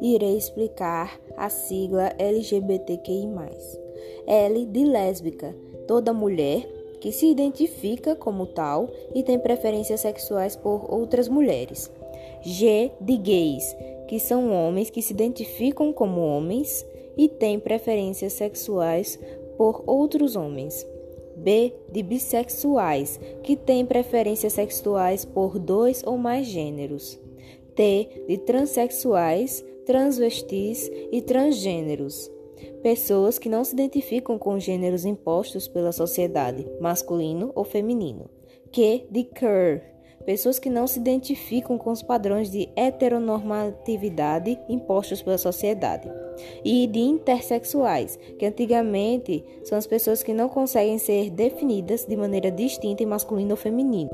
irei explicar a sigla LGBTQI. L de lésbica, toda mulher que se identifica como tal e tem preferências sexuais por outras mulheres. G de gays, que são homens que se identificam como homens e têm preferências sexuais por outros homens. B de bissexuais, que têm preferências sexuais por dois ou mais gêneros. T de transexuais, transvestis e transgêneros. Pessoas que não se identificam com gêneros impostos pela sociedade, masculino ou feminino. Q de queer, pessoas que não se identificam com os padrões de heteronormatividade impostos pela sociedade, e de intersexuais, que antigamente são as pessoas que não conseguem ser definidas de maneira distinta em masculino ou feminino.